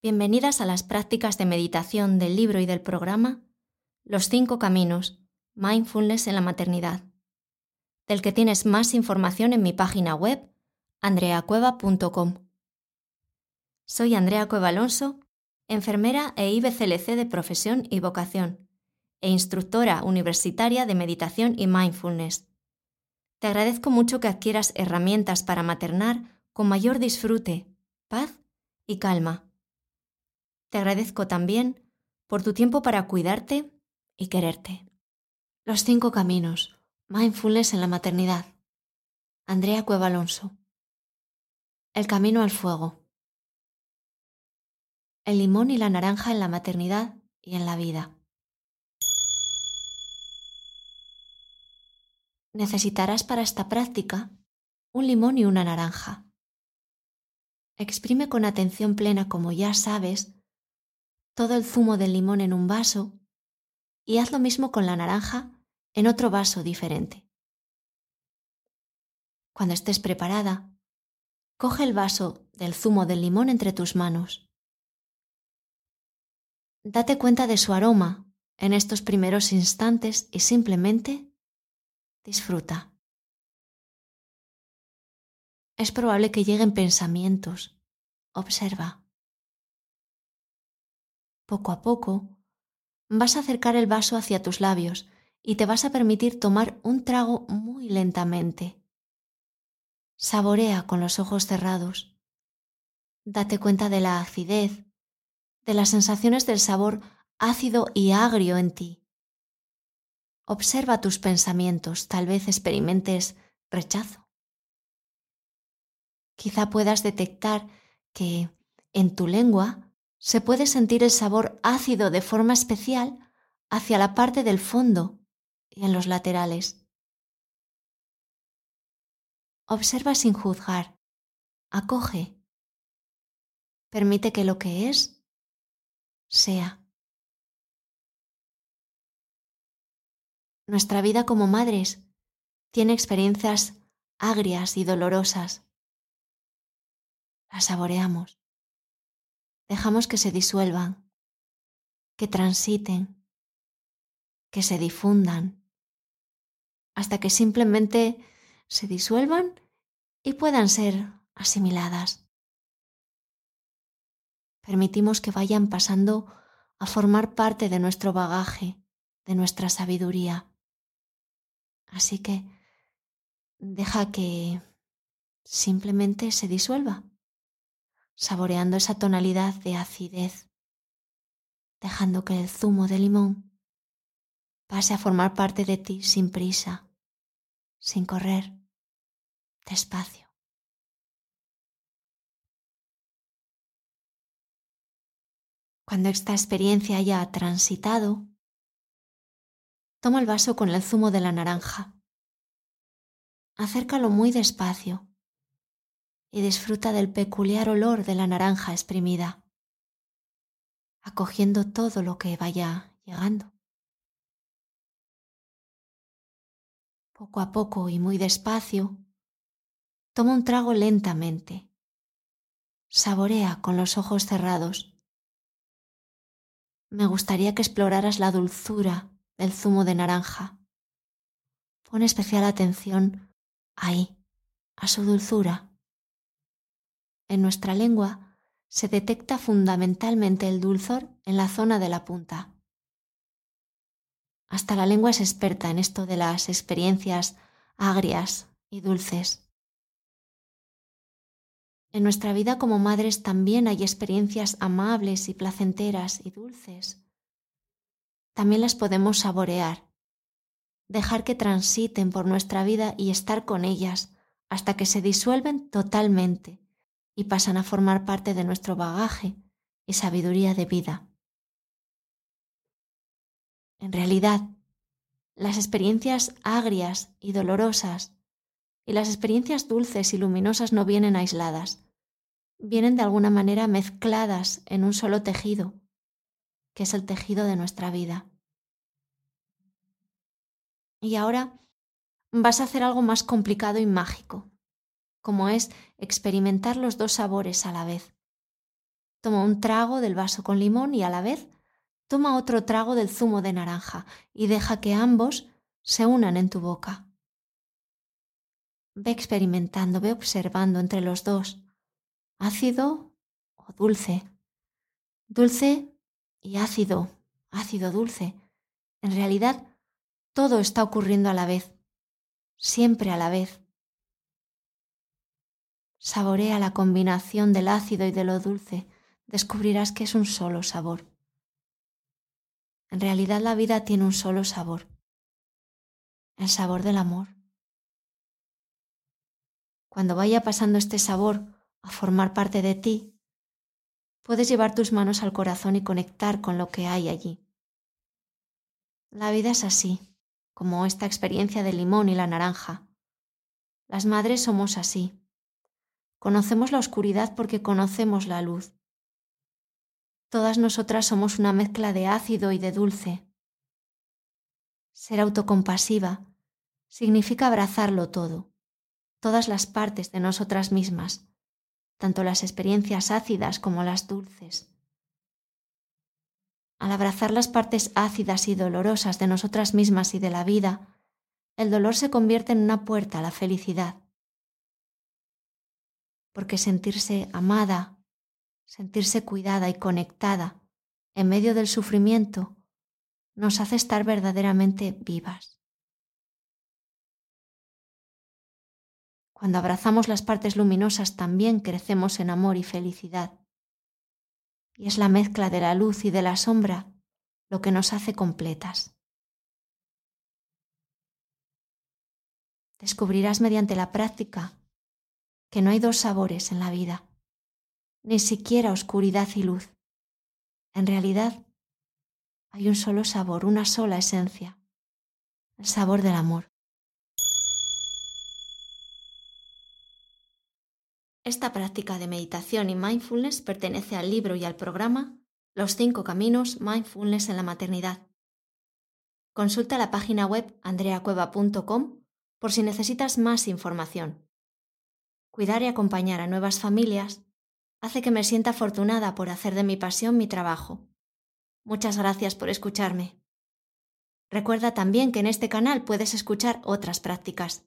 Bienvenidas a las prácticas de meditación del libro y del programa Los cinco caminos, Mindfulness en la maternidad, del que tienes más información en mi página web andreacueva.com. Soy Andrea Cueva Alonso, enfermera e IBCLC de profesión y vocación, e instructora universitaria de meditación y mindfulness. Te agradezco mucho que adquieras herramientas para maternar con mayor disfrute, paz y calma te agradezco también por tu tiempo para cuidarte y quererte. Los cinco caminos. Mindfulness en la maternidad. Andrea Cueva Alonso. El camino al fuego. El limón y la naranja en la maternidad y en la vida. Necesitarás para esta práctica un limón y una naranja. Exprime con atención plena, como ya sabes, todo el zumo del limón en un vaso y haz lo mismo con la naranja en otro vaso diferente. Cuando estés preparada, coge el vaso del zumo del limón entre tus manos. Date cuenta de su aroma en estos primeros instantes y simplemente disfruta. Es probable que lleguen pensamientos. Observa poco a poco, vas a acercar el vaso hacia tus labios y te vas a permitir tomar un trago muy lentamente. Saborea con los ojos cerrados. Date cuenta de la acidez, de las sensaciones del sabor ácido y agrio en ti. Observa tus pensamientos, tal vez experimentes rechazo. Quizá puedas detectar que en tu lengua se puede sentir el sabor ácido de forma especial hacia la parte del fondo y en los laterales. Observa sin juzgar, acoge, permite que lo que es sea. Nuestra vida como madres tiene experiencias agrias y dolorosas. Las saboreamos dejamos que se disuelvan, que transiten, que se difundan, hasta que simplemente se disuelvan y puedan ser asimiladas. Permitimos que vayan pasando a formar parte de nuestro bagaje, de nuestra sabiduría. Así que deja que simplemente se disuelva saboreando esa tonalidad de acidez, dejando que el zumo de limón pase a formar parte de ti sin prisa, sin correr, despacio. Cuando esta experiencia haya transitado, toma el vaso con el zumo de la naranja. Acércalo muy despacio y disfruta del peculiar olor de la naranja exprimida, acogiendo todo lo que vaya llegando. Poco a poco y muy despacio, toma un trago lentamente. Saborea con los ojos cerrados. Me gustaría que exploraras la dulzura del zumo de naranja. Pon especial atención ahí, a su dulzura. En nuestra lengua se detecta fundamentalmente el dulzor en la zona de la punta. Hasta la lengua es experta en esto de las experiencias agrias y dulces. En nuestra vida como madres también hay experiencias amables y placenteras y dulces. También las podemos saborear, dejar que transiten por nuestra vida y estar con ellas hasta que se disuelven totalmente y pasan a formar parte de nuestro bagaje y sabiduría de vida. En realidad, las experiencias agrias y dolorosas y las experiencias dulces y luminosas no vienen aisladas, vienen de alguna manera mezcladas en un solo tejido, que es el tejido de nuestra vida. Y ahora vas a hacer algo más complicado y mágico como es experimentar los dos sabores a la vez. Toma un trago del vaso con limón y a la vez toma otro trago del zumo de naranja y deja que ambos se unan en tu boca. Ve experimentando, ve observando entre los dos, ácido o dulce, dulce y ácido, ácido dulce. En realidad, todo está ocurriendo a la vez, siempre a la vez. Saborea la combinación del ácido y de lo dulce, descubrirás que es un solo sabor. En realidad la vida tiene un solo sabor, el sabor del amor. Cuando vaya pasando este sabor a formar parte de ti, puedes llevar tus manos al corazón y conectar con lo que hay allí. La vida es así, como esta experiencia del limón y la naranja. Las madres somos así. Conocemos la oscuridad porque conocemos la luz. Todas nosotras somos una mezcla de ácido y de dulce. Ser autocompasiva significa abrazarlo todo, todas las partes de nosotras mismas, tanto las experiencias ácidas como las dulces. Al abrazar las partes ácidas y dolorosas de nosotras mismas y de la vida, el dolor se convierte en una puerta a la felicidad. Porque sentirse amada, sentirse cuidada y conectada en medio del sufrimiento nos hace estar verdaderamente vivas. Cuando abrazamos las partes luminosas también crecemos en amor y felicidad. Y es la mezcla de la luz y de la sombra lo que nos hace completas. Descubrirás mediante la práctica que no hay dos sabores en la vida ni siquiera oscuridad y luz. En realidad, hay un solo sabor, una sola esencia, el sabor del amor. Esta práctica de meditación y mindfulness pertenece al libro y al programa Los cinco caminos Mindfulness en la maternidad. Consulta la página web andreacueva.com por si necesitas más información. Cuidar y acompañar a nuevas familias hace que me sienta afortunada por hacer de mi pasión mi trabajo. Muchas gracias por escucharme. Recuerda también que en este canal puedes escuchar otras prácticas.